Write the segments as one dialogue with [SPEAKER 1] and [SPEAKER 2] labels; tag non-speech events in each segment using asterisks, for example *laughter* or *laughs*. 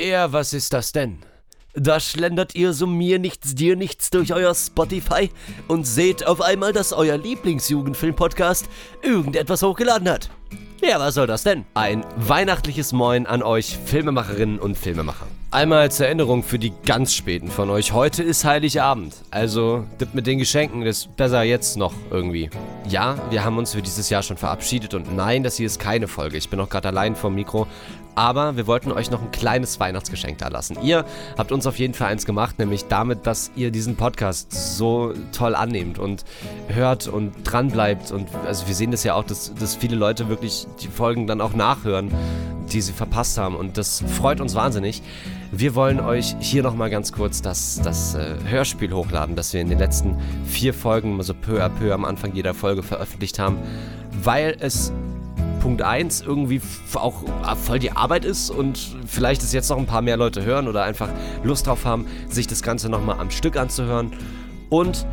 [SPEAKER 1] Ja, was ist das denn? Da schlendert ihr so mir nichts, dir nichts durch euer Spotify und seht auf einmal, dass euer Lieblingsjugendfilm-Podcast irgendetwas hochgeladen hat. Ja, was soll das denn? Ein weihnachtliches Moin an euch Filmemacherinnen und Filmemacher. Einmal als Erinnerung für die ganz späten von euch. Heute ist Heiligabend. Also, dippt mit den Geschenken, ist besser jetzt noch irgendwie. Ja, wir haben uns für dieses Jahr schon verabschiedet und nein, das hier ist keine Folge. Ich bin noch gerade allein vom Mikro. Aber wir wollten euch noch ein kleines Weihnachtsgeschenk da lassen. Ihr habt uns auf jeden Fall eins gemacht, nämlich damit, dass ihr diesen Podcast so toll annehmt und hört und dran bleibt. Und also wir sehen das ja auch, dass, dass viele Leute wirklich die Folgen dann auch nachhören, die sie verpasst haben. Und das freut uns wahnsinnig. Wir wollen euch hier nochmal ganz kurz das, das äh, Hörspiel hochladen, das wir in den letzten vier Folgen, also peu à peu am Anfang jeder Folge veröffentlicht haben, weil es Punkt 1 irgendwie auch voll die Arbeit ist und vielleicht es jetzt noch ein paar mehr Leute hören oder einfach Lust drauf haben, sich das Ganze nochmal am Stück anzuhören. Und.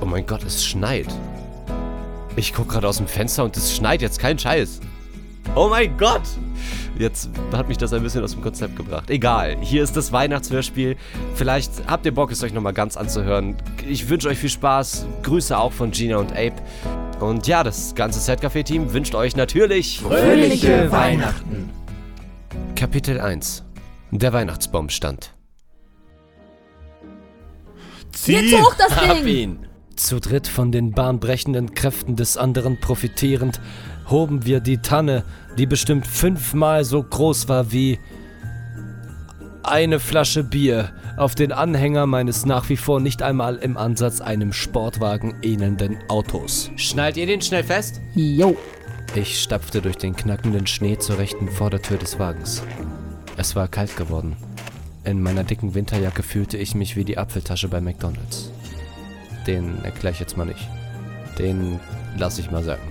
[SPEAKER 1] Oh mein Gott, es schneit. Ich gucke gerade aus dem Fenster und es schneit jetzt kein Scheiß. Oh mein Gott! Jetzt hat mich das ein bisschen aus dem Konzept gebracht. Egal, hier ist das Weihnachtshörspiel. Vielleicht habt ihr Bock, es euch nochmal ganz anzuhören. Ich wünsche euch viel Spaß. Grüße auch von Gina und Abe. Und ja, das ganze Setcafé-Team wünscht euch natürlich
[SPEAKER 2] fröhliche Weihnachten.
[SPEAKER 1] Kapitel 1 Der Weihnachtsbaumstand.
[SPEAKER 3] Zieh Jetzt hoch das Ding!
[SPEAKER 1] ihn! Zu dritt von den bahnbrechenden Kräften des anderen profitierend, hoben wir die Tanne, die bestimmt fünfmal so groß war wie eine Flasche Bier, auf den Anhänger meines nach wie vor nicht einmal im Ansatz einem Sportwagen ähnelnden Autos. Schnallt ihr den schnell fest?
[SPEAKER 3] Jo.
[SPEAKER 1] Ich stapfte durch den knackenden Schnee zur rechten Vordertür des Wagens. Es war kalt geworden. In meiner dicken Winterjacke fühlte ich mich wie die Apfeltasche bei McDonald's. Den erkläre ich jetzt mal nicht. Den lasse ich mal sagen.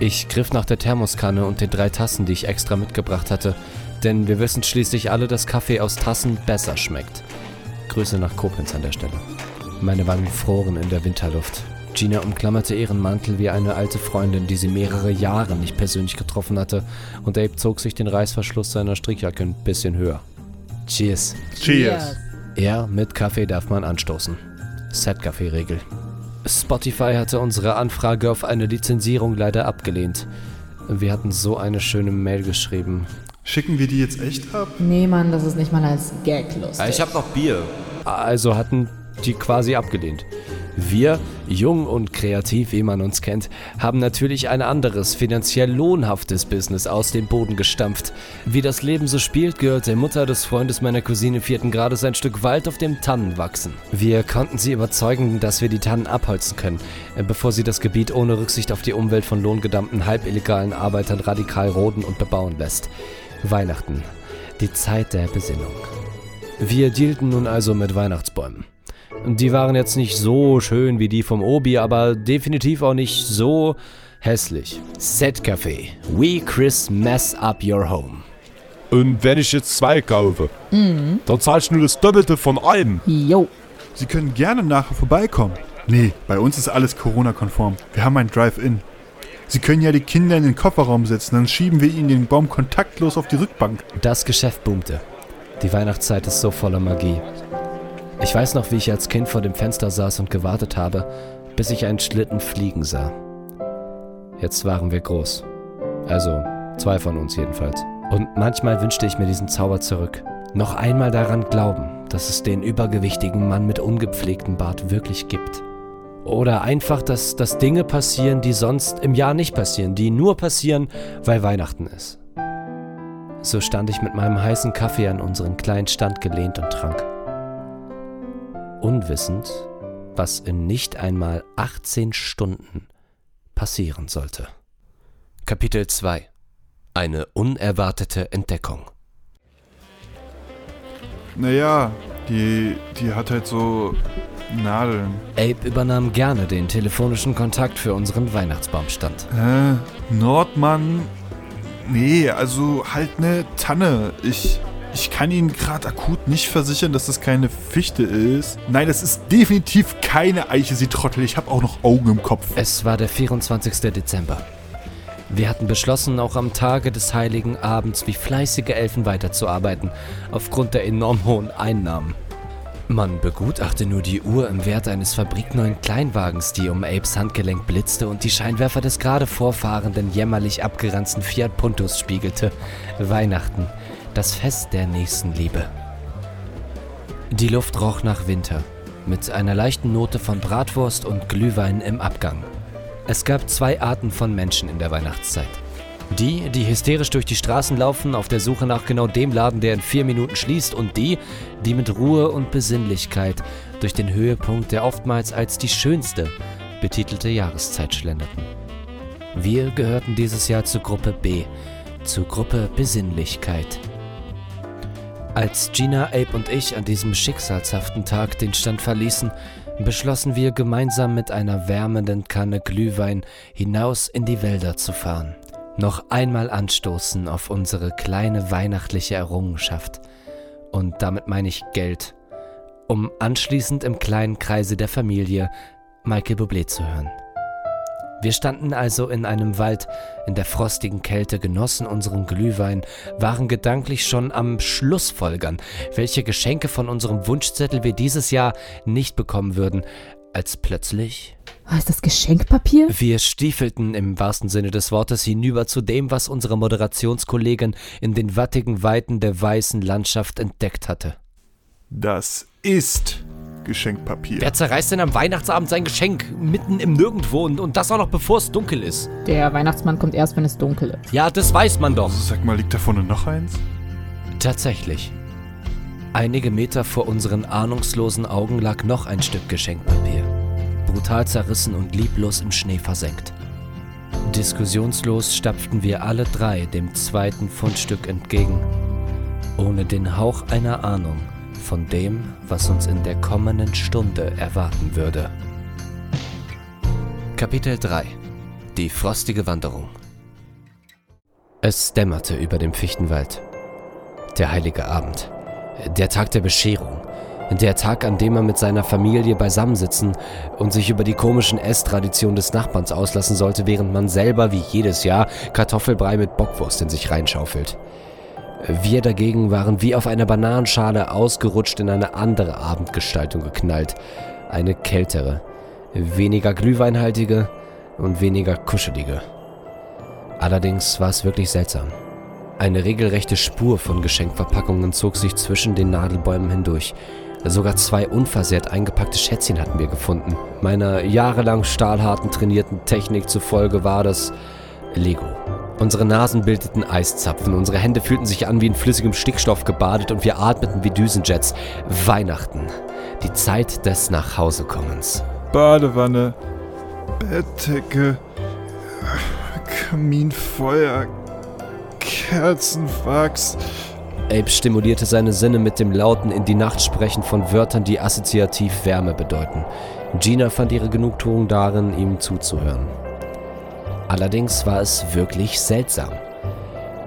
[SPEAKER 1] Ich griff nach der Thermoskanne und den drei Tassen, die ich extra mitgebracht hatte, denn wir wissen schließlich alle, dass Kaffee aus Tassen besser schmeckt. Grüße nach Koblenz an der Stelle. Meine Wangen froren in der Winterluft. Gina umklammerte ihren Mantel wie eine alte Freundin, die sie mehrere Jahre nicht persönlich getroffen hatte, und Abe zog sich den Reißverschluss seiner Strickjacke ein bisschen höher. Cheers.
[SPEAKER 2] Cheers.
[SPEAKER 1] Ja, mit Kaffee darf man anstoßen. Set-Kaffee-Regel. Spotify hatte unsere Anfrage auf eine Lizenzierung leider abgelehnt. Wir hatten so eine schöne Mail geschrieben.
[SPEAKER 2] Schicken wir die jetzt echt ab?
[SPEAKER 3] Nee, Mann, das ist nicht mal als Gag lustig.
[SPEAKER 1] Ich hab noch Bier. Also hatten die quasi abgelehnt. Wir, jung und kreativ, wie man uns kennt, haben natürlich ein anderes, finanziell lohnhaftes Business aus dem Boden gestampft. Wie das Leben so spielt, gehört der Mutter des Freundes meiner Cousine vierten Grades ein Stück Wald auf dem Tannen wachsen. Wir konnten sie überzeugen, dass wir die Tannen abholzen können, bevor sie das Gebiet ohne Rücksicht auf die Umwelt von lohngedammten, halbillegalen Arbeitern radikal roden und bebauen lässt. Weihnachten. Die Zeit der Besinnung. Wir dealten nun also mit Weihnachtsbäumen. Die waren jetzt nicht so schön wie die vom Obi, aber definitiv auch nicht so hässlich. Set Café. We Chris mess up your home.
[SPEAKER 4] Und wenn ich jetzt zwei kaufe, mhm. dann zahlst du nur das Doppelte von einem.
[SPEAKER 3] Jo.
[SPEAKER 2] Sie können gerne nachher vorbeikommen. Nee, bei uns ist alles Corona-konform. Wir haben ein Drive-In. Sie können ja die Kinder in den Kofferraum setzen, dann schieben wir ihnen den Baum kontaktlos auf die Rückbank.
[SPEAKER 1] Das Geschäft boomte. Die Weihnachtszeit ist so voller Magie. Ich weiß noch, wie ich als Kind vor dem Fenster saß und gewartet habe, bis ich einen Schlitten fliegen sah. Jetzt waren wir groß. Also, zwei von uns jedenfalls. Und manchmal wünschte ich mir diesen Zauber zurück. Noch einmal daran glauben, dass es den übergewichtigen Mann mit ungepflegtem Bart wirklich gibt. Oder einfach, dass, dass Dinge passieren, die sonst im Jahr nicht passieren, die nur passieren, weil Weihnachten ist. So stand ich mit meinem heißen Kaffee an unseren kleinen Stand gelehnt und trank. Unwissend, was in nicht einmal 18 Stunden passieren sollte. Kapitel 2 Eine unerwartete Entdeckung.
[SPEAKER 2] Naja, die, die hat halt so Nadeln.
[SPEAKER 1] Abe übernahm gerne den telefonischen Kontakt für unseren Weihnachtsbaumstand.
[SPEAKER 2] Äh, Nordmann? Nee, also halt eine Tanne. Ich, ich kann Ihnen gerade akut nicht versichern, dass das keine Fichte ist. Nein, das ist definitiv keine Eiche, Sie Trottel. Ich habe auch noch Augen im Kopf.
[SPEAKER 1] Es war der 24. Dezember. Wir hatten beschlossen, auch am Tage des heiligen Abends wie fleißige Elfen weiterzuarbeiten, aufgrund der enorm hohen Einnahmen. Man begutachte nur die Uhr im Wert eines fabrikneuen Kleinwagens, die um Apes Handgelenk blitzte und die Scheinwerfer des gerade vorfahrenden, jämmerlich abgeranzten Fiat Puntos spiegelte. Weihnachten, das Fest der Nächstenliebe. Die Luft roch nach Winter, mit einer leichten Note von Bratwurst und Glühwein im Abgang. Es gab zwei Arten von Menschen in der Weihnachtszeit. Die, die hysterisch durch die Straßen laufen, auf der Suche nach genau dem Laden, der in vier Minuten schließt, und die, die mit Ruhe und Besinnlichkeit durch den Höhepunkt, der oftmals als die schönste betitelte Jahreszeit schlenderten. Wir gehörten dieses Jahr zur Gruppe B, zur Gruppe Besinnlichkeit. Als Gina, Abe und ich an diesem schicksalshaften Tag den Stand verließen, beschlossen wir gemeinsam mit einer wärmenden Kanne Glühwein hinaus in die Wälder zu fahren noch einmal anstoßen auf unsere kleine weihnachtliche Errungenschaft. Und damit meine ich Geld, um anschließend im kleinen Kreise der Familie Michael Bublé zu hören. Wir standen also in einem Wald in der frostigen Kälte, genossen unseren Glühwein, waren gedanklich schon am Schlussfolgern, welche Geschenke von unserem Wunschzettel wir dieses Jahr nicht bekommen würden, als plötzlich
[SPEAKER 3] was ist das Geschenkpapier?
[SPEAKER 1] Wir stiefelten im wahrsten Sinne des Wortes hinüber zu dem, was unsere Moderationskollegin in den wattigen Weiten der weißen Landschaft entdeckt hatte.
[SPEAKER 2] Das ist Geschenkpapier.
[SPEAKER 1] Wer zerreißt denn am Weihnachtsabend sein Geschenk mitten im Nirgendwo und, und das auch noch bevor es dunkel ist?
[SPEAKER 3] Der Weihnachtsmann kommt erst, wenn es dunkel ist.
[SPEAKER 1] Ja, das weiß man doch.
[SPEAKER 2] Sag mal, liegt da vorne noch eins?
[SPEAKER 1] Tatsächlich. Einige Meter vor unseren ahnungslosen Augen lag noch ein Stück Geschenkpapier brutal zerrissen und lieblos im Schnee versenkt. Diskussionslos stapften wir alle drei dem zweiten Fundstück entgegen, ohne den Hauch einer Ahnung von dem, was uns in der kommenden Stunde erwarten würde. Kapitel 3 Die frostige Wanderung Es dämmerte über dem Fichtenwald. Der heilige Abend. Der Tag der Bescherung der Tag, an dem man mit seiner Familie beisammensitzen und sich über die komischen Esstraditionen des Nachbarns auslassen sollte, während man selber wie jedes Jahr Kartoffelbrei mit Bockwurst in sich reinschaufelt. Wir dagegen waren wie auf einer Bananenschale ausgerutscht in eine andere Abendgestaltung geknallt. Eine kältere, weniger glühweinhaltige und weniger kuschelige. Allerdings war es wirklich seltsam. Eine regelrechte Spur von Geschenkverpackungen zog sich zwischen den Nadelbäumen hindurch. Sogar zwei unversehrt eingepackte Schätzchen hatten wir gefunden. Meiner jahrelang stahlharten trainierten Technik zufolge war das Lego. Unsere Nasen bildeten Eiszapfen, unsere Hände fühlten sich an wie in flüssigem Stickstoff gebadet und wir atmeten wie Düsenjets. Weihnachten. Die Zeit des Nachhausekommens.
[SPEAKER 2] Badewanne, Bettdecke, Kaminfeuer, Kerzenwachs.
[SPEAKER 1] Abe stimulierte seine Sinne mit dem lauten in die Nacht sprechen von Wörtern, die assoziativ Wärme bedeuten. Gina fand ihre Genugtuung darin, ihm zuzuhören. Allerdings war es wirklich seltsam.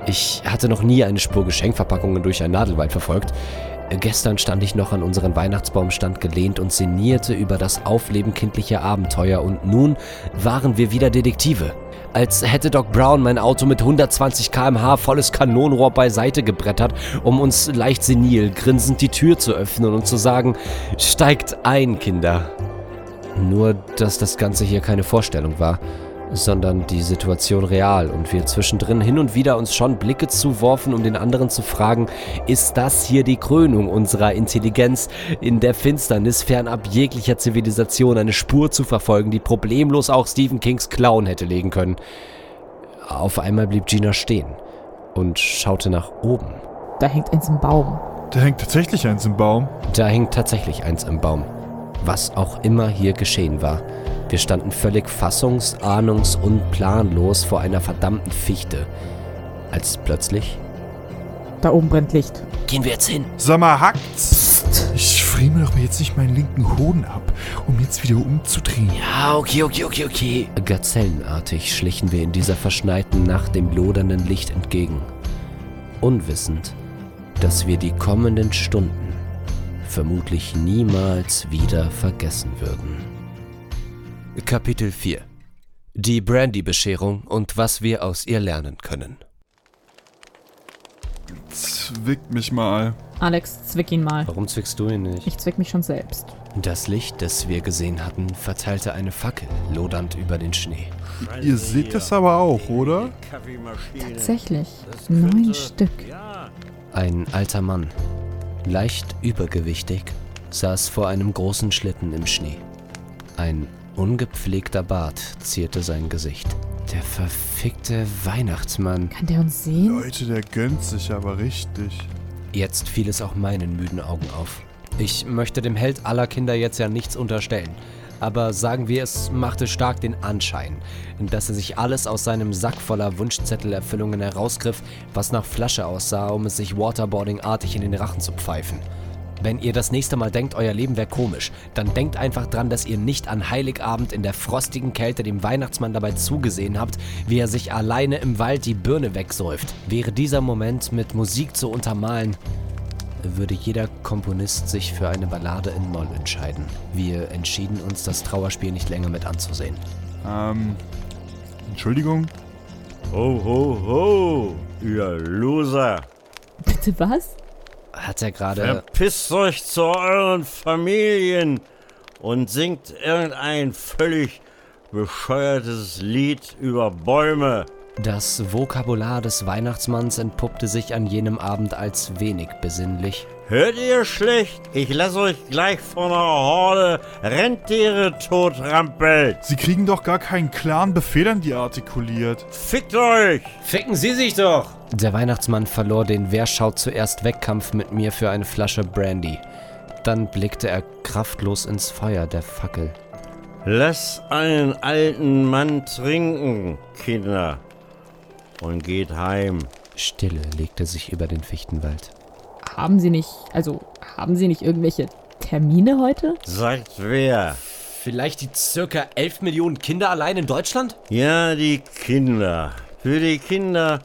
[SPEAKER 1] Ich hatte noch nie eine Spur Geschenkverpackungen durch ein Nadelwald verfolgt. Gestern stand ich noch an unseren Weihnachtsbaumstand gelehnt und sinnierte über das Aufleben kindlicher Abenteuer und nun waren wir wieder Detektive als hätte Doc Brown mein Auto mit 120 km/h volles Kanonenrohr beiseite gebrettert, um uns leicht senil grinsend die Tür zu öffnen und zu sagen, steigt ein, Kinder. Nur, dass das Ganze hier keine Vorstellung war sondern die Situation real und wir zwischendrin hin und wieder uns schon Blicke zuworfen, um den anderen zu fragen, ist das hier die Krönung unserer Intelligenz, in der Finsternis fernab jeglicher Zivilisation eine Spur zu verfolgen, die problemlos auch Stephen Kings Clown hätte legen können. Auf einmal blieb Gina stehen und schaute nach oben.
[SPEAKER 3] Da hängt eins im Baum.
[SPEAKER 2] Da hängt tatsächlich eins im Baum.
[SPEAKER 1] Da hängt tatsächlich eins im Baum. Was auch immer hier geschehen war. Wir standen völlig fassungs-, ahnungs- und planlos vor einer verdammten Fichte. Als plötzlich.
[SPEAKER 3] Da oben brennt Licht.
[SPEAKER 1] Gehen wir jetzt hin.
[SPEAKER 2] Sag mal, hackt's? Psst. Ich friere mir doch mal jetzt nicht meinen linken Hoden ab, um jetzt wieder umzudrehen.
[SPEAKER 1] Ja, okay, okay, okay, okay. Gazellenartig schlichen wir in dieser verschneiten Nacht dem lodernden Licht entgegen. Unwissend, dass wir die kommenden Stunden vermutlich niemals wieder vergessen würden. Kapitel 4 Die Brandy-Bescherung und was wir aus ihr lernen können.
[SPEAKER 2] Zwickt mich mal.
[SPEAKER 3] Alex, zwick ihn mal.
[SPEAKER 1] Warum zwickst du ihn nicht?
[SPEAKER 3] Ich zwick mich schon selbst.
[SPEAKER 1] Das Licht, das wir gesehen hatten, verteilte eine Fackel, lodernd über den Schnee.
[SPEAKER 2] Ihr seht das aber auch, oder?
[SPEAKER 3] Tatsächlich. Neun Stück.
[SPEAKER 1] Ein alter Mann, leicht übergewichtig, saß vor einem großen Schlitten im Schnee. Ein ungepflegter Bart zierte sein Gesicht. Der verfickte Weihnachtsmann.
[SPEAKER 3] Kann der uns sehen?
[SPEAKER 2] Leute, der gönnt sich aber richtig.
[SPEAKER 1] Jetzt fiel es auch meinen müden Augen auf. Ich möchte dem Held aller Kinder jetzt ja nichts unterstellen. Aber sagen wir, es machte stark den Anschein, dass er sich alles aus seinem Sack voller Wunschzettelerfüllungen herausgriff, was nach Flasche aussah, um es sich Waterboarding-artig in den Rachen zu pfeifen. Wenn ihr das nächste Mal denkt, euer Leben wäre komisch, dann denkt einfach dran, dass ihr nicht an Heiligabend in der frostigen Kälte dem Weihnachtsmann dabei zugesehen habt, wie er sich alleine im Wald die Birne wegsäuft. Wäre dieser Moment mit Musik zu untermalen, würde jeder Komponist sich für eine Ballade in Moll entscheiden. Wir entschieden uns, das Trauerspiel nicht länger mit anzusehen.
[SPEAKER 2] Ähm, Entschuldigung?
[SPEAKER 5] Ho, ho, ho, ihr Loser.
[SPEAKER 3] Bitte was?
[SPEAKER 1] Hat er gerade...
[SPEAKER 5] Verpisst euch zu euren Familien und singt irgendein völlig bescheuertes Lied über Bäume.
[SPEAKER 1] Das Vokabular des Weihnachtsmanns entpuppte sich an jenem Abend als wenig besinnlich.
[SPEAKER 5] Hört ihr schlecht? Ich lasse euch gleich von einer Horde Rentiere totrampeln.
[SPEAKER 2] Sie kriegen doch gar keinen klaren Befehl an die artikuliert.
[SPEAKER 5] Fickt euch!
[SPEAKER 1] Ficken Sie sich doch! Der Weihnachtsmann verlor den Wer schaut zuerst Wettkampf mit mir für eine Flasche Brandy. Dann blickte er kraftlos ins Feuer der Fackel.
[SPEAKER 5] Lasst einen alten Mann trinken, Kinder. Und geht heim.
[SPEAKER 1] Stille legte sich über den Fichtenwald.
[SPEAKER 3] Haben Sie nicht, also, haben Sie nicht irgendwelche Termine heute?
[SPEAKER 5] Sagt wer?
[SPEAKER 1] Vielleicht die circa 11 Millionen Kinder allein in Deutschland?
[SPEAKER 5] Ja, die Kinder. Für die Kinder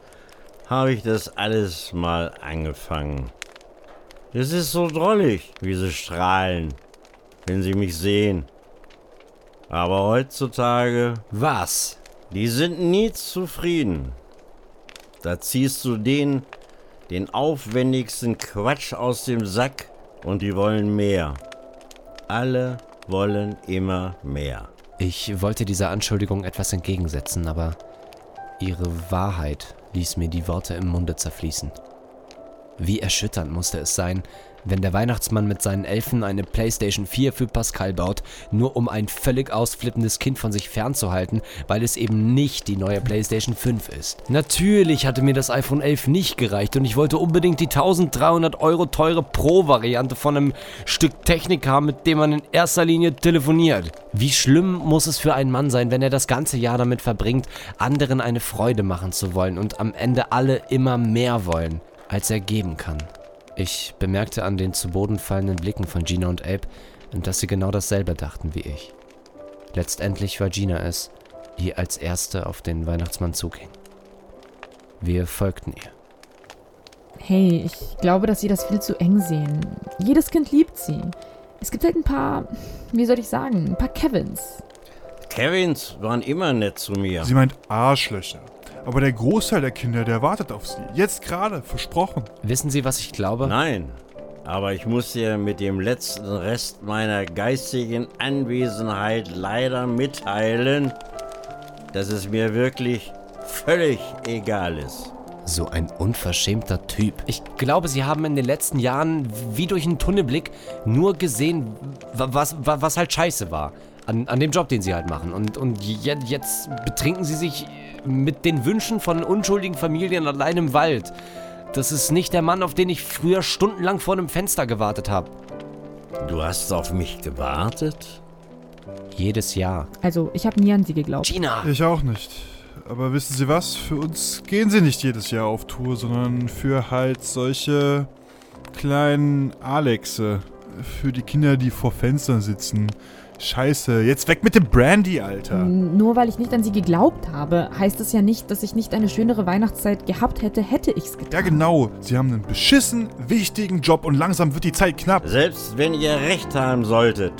[SPEAKER 5] habe ich das alles mal angefangen. Es ist so drollig, wie sie strahlen, wenn sie mich sehen. Aber heutzutage,
[SPEAKER 1] Was?
[SPEAKER 5] die sind nie zufrieden. Da ziehst du den, den aufwendigsten Quatsch aus dem Sack und die wollen mehr. Alle wollen immer mehr.
[SPEAKER 1] Ich wollte dieser Anschuldigung etwas entgegensetzen, aber ihre Wahrheit ließ mir die Worte im Munde zerfließen. Wie erschütternd musste es sein, wenn der Weihnachtsmann mit seinen Elfen eine PlayStation 4 für Pascal baut, nur um ein völlig ausflippendes Kind von sich fernzuhalten, weil es eben nicht die neue PlayStation 5 ist. Natürlich hatte mir das iPhone 11 nicht gereicht und ich wollte unbedingt die 1300 Euro teure Pro-Variante von einem Stück Technik haben, mit dem man in erster Linie telefoniert. Wie schlimm muss es für einen Mann sein, wenn er das ganze Jahr damit verbringt, anderen eine Freude machen zu wollen und am Ende alle immer mehr wollen, als er geben kann. Ich bemerkte an den zu Boden fallenden Blicken von Gina und Abe, dass sie genau dasselbe dachten wie ich. Letztendlich war Gina es, die als erste auf den Weihnachtsmann zuging. Wir folgten ihr.
[SPEAKER 3] Hey, ich glaube, dass Sie das viel zu eng sehen. Jedes Kind liebt sie. Es gibt halt ein paar, wie soll ich sagen, ein paar Kevins.
[SPEAKER 5] Kevins waren immer nett zu mir.
[SPEAKER 2] Sie meint Arschlöcher. Aber der Großteil der Kinder, der wartet auf sie. Jetzt gerade, versprochen.
[SPEAKER 1] Wissen Sie, was ich glaube?
[SPEAKER 5] Nein, aber ich muss dir mit dem letzten Rest meiner geistigen Anwesenheit leider mitteilen, dass es mir wirklich völlig egal ist.
[SPEAKER 1] So ein unverschämter Typ. Ich glaube, Sie haben in den letzten Jahren wie durch einen Tunnelblick nur gesehen, wa- was, wa- was halt scheiße war. An, an dem Job, den Sie halt machen. Und, und je- jetzt betrinken Sie sich mit den Wünschen von unschuldigen Familien allein im Wald. Das ist nicht der Mann, auf den ich früher stundenlang vor einem Fenster gewartet habe.
[SPEAKER 5] Du hast auf mich gewartet?
[SPEAKER 1] Jedes Jahr.
[SPEAKER 3] Also, ich habe nie an Sie geglaubt.
[SPEAKER 1] Gina!
[SPEAKER 2] Ich auch nicht. Aber wissen Sie was? Für uns gehen sie nicht jedes Jahr auf Tour, sondern für halt solche kleinen Alexe. Für die Kinder, die vor Fenstern sitzen. Scheiße, jetzt weg mit dem Brandy, Alter.
[SPEAKER 3] Nur weil ich nicht an Sie geglaubt habe, heißt es ja nicht, dass ich nicht eine schönere Weihnachtszeit gehabt hätte, hätte ich's getan.
[SPEAKER 2] Ja, genau. Sie haben einen beschissen, wichtigen Job und langsam wird die Zeit knapp.
[SPEAKER 5] Selbst wenn ihr recht haben solltet,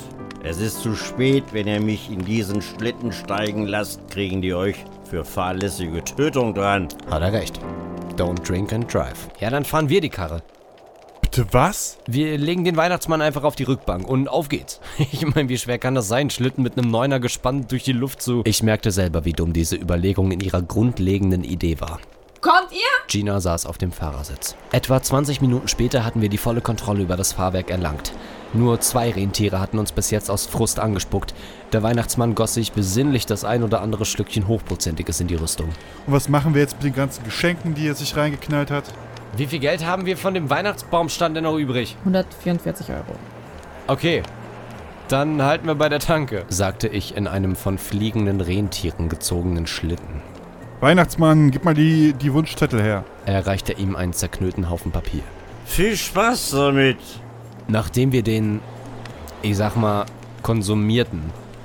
[SPEAKER 5] Es ist zu spät, wenn ihr mich in diesen Schlitten steigen lasst, kriegen die euch für fahrlässige Tötung dran.
[SPEAKER 1] Hat er recht. Don't drink and drive. Ja, dann fahren wir die Karre.
[SPEAKER 2] Bitte was?
[SPEAKER 1] Wir legen den Weihnachtsmann einfach auf die Rückbank und auf geht's. *laughs* Ich meine, wie schwer kann das sein, Schlitten mit einem Neuner gespannt durch die Luft zu... Ich merkte selber, wie dumm diese Überlegung in ihrer grundlegenden Idee war.
[SPEAKER 3] Kommt ihr?
[SPEAKER 1] Gina saß auf dem Fahrersitz. Etwa 20 Minuten später hatten wir die volle Kontrolle über das Fahrwerk erlangt. Nur zwei Rentiere hatten uns bis jetzt aus Frust angespuckt. Der Weihnachtsmann goss sich besinnlich das ein oder andere Stückchen Hochprozentiges in die Rüstung.
[SPEAKER 2] Und was machen wir jetzt mit den ganzen Geschenken, die er sich reingeknallt hat?
[SPEAKER 1] Wie viel Geld haben wir von dem Weihnachtsbaumstand denn noch übrig?
[SPEAKER 3] 144 Euro.
[SPEAKER 1] Okay. Dann halten wir bei der Tanke, sagte ich in einem von fliegenden Rentieren gezogenen Schlitten.
[SPEAKER 2] Weihnachtsmann, gib mal die, die Wunschzettel her.
[SPEAKER 1] Er reichte ihm einen zerknüllten Haufen Papier.
[SPEAKER 5] Viel Spaß damit.
[SPEAKER 1] Nachdem wir den, ich sag mal, konsumierten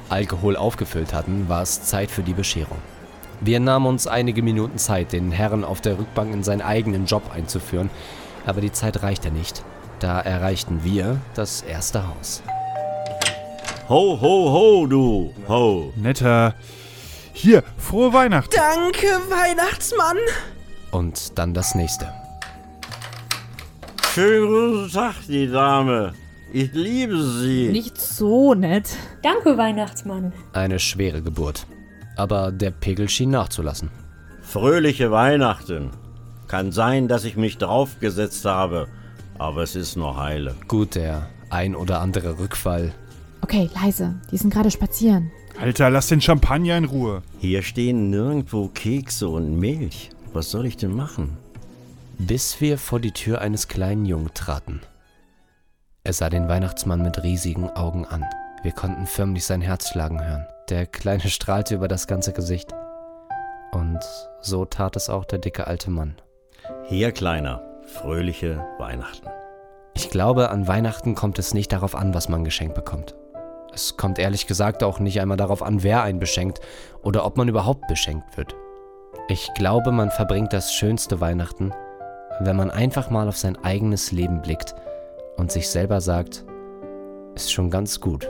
[SPEAKER 1] Alkohol aufgefüllt hatten, war es Zeit für die Bescherung. Wir nahmen uns einige Minuten Zeit, den Herrn auf der Rückbank in seinen eigenen Job einzuführen, aber die Zeit reichte nicht. Da erreichten wir das erste Haus.
[SPEAKER 5] Ho, ho, ho, du. Ho.
[SPEAKER 2] Netter. Hier, frohe Weihnachten.
[SPEAKER 6] Danke, Weihnachtsmann.
[SPEAKER 1] Und dann das nächste.
[SPEAKER 5] Schönen guten Tag, die Dame. Ich liebe sie.
[SPEAKER 3] Nicht so nett.
[SPEAKER 7] Danke, Weihnachtsmann.
[SPEAKER 1] Eine schwere Geburt. Aber der Pegel schien nachzulassen.
[SPEAKER 5] Fröhliche Weihnachten. Kann sein, dass ich mich draufgesetzt habe, aber es ist noch heile.
[SPEAKER 1] Gut, der ein oder andere Rückfall.
[SPEAKER 3] Okay, leise. Die sind gerade spazieren.
[SPEAKER 2] Alter, lass den Champagner in Ruhe.
[SPEAKER 5] Hier stehen nirgendwo Kekse und Milch. Was soll ich denn machen?
[SPEAKER 1] Bis wir vor die Tür eines kleinen Jungen traten. Er sah den Weihnachtsmann mit riesigen Augen an. Wir konnten förmlich sein Herz schlagen hören. Der Kleine strahlte über das ganze Gesicht. Und so tat es auch der dicke alte Mann.
[SPEAKER 5] Hier, Kleiner. Fröhliche Weihnachten.
[SPEAKER 1] Ich glaube, an Weihnachten kommt es nicht darauf an, was man geschenkt bekommt. Es kommt ehrlich gesagt auch nicht einmal darauf an, wer einen beschenkt oder ob man überhaupt beschenkt wird. Ich glaube, man verbringt das schönste Weihnachten, wenn man einfach mal auf sein eigenes Leben blickt und sich selber sagt, ist schon ganz gut,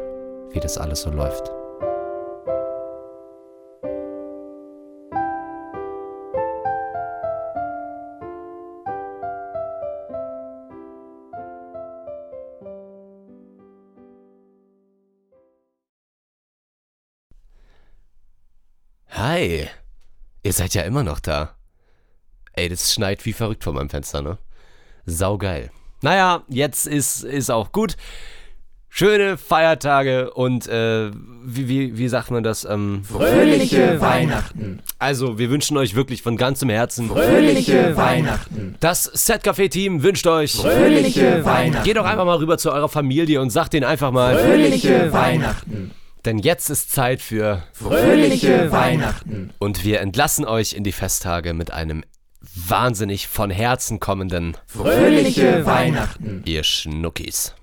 [SPEAKER 1] wie das alles so läuft. Ihr seid ja immer noch da. Ey, das schneit wie verrückt vor meinem Fenster, ne? Saugeil. Naja, jetzt ist, ist auch gut. Schöne Feiertage und äh, wie, wie, wie sagt man das? Ähm,
[SPEAKER 6] Fröhliche Weihnachten.
[SPEAKER 1] also, wir wünschen euch wirklich von ganzem Herzen.
[SPEAKER 6] Fröhliche Weihnachten.
[SPEAKER 1] Das Set-Café-Team wünscht euch.
[SPEAKER 6] Fröhliche Weihnachten.
[SPEAKER 1] Geht doch einfach mal rüber zu eurer Familie und sagt denen einfach mal.
[SPEAKER 6] Fröhliche Weihnachten.
[SPEAKER 1] Denn jetzt ist Zeit für.
[SPEAKER 6] Fröhliche Weihnachten.
[SPEAKER 1] Und wir entlassen euch in die Festtage mit einem wahnsinnig von Herzen kommenden.
[SPEAKER 6] Fröhliche Weihnachten.
[SPEAKER 1] Ihr Schnuckis.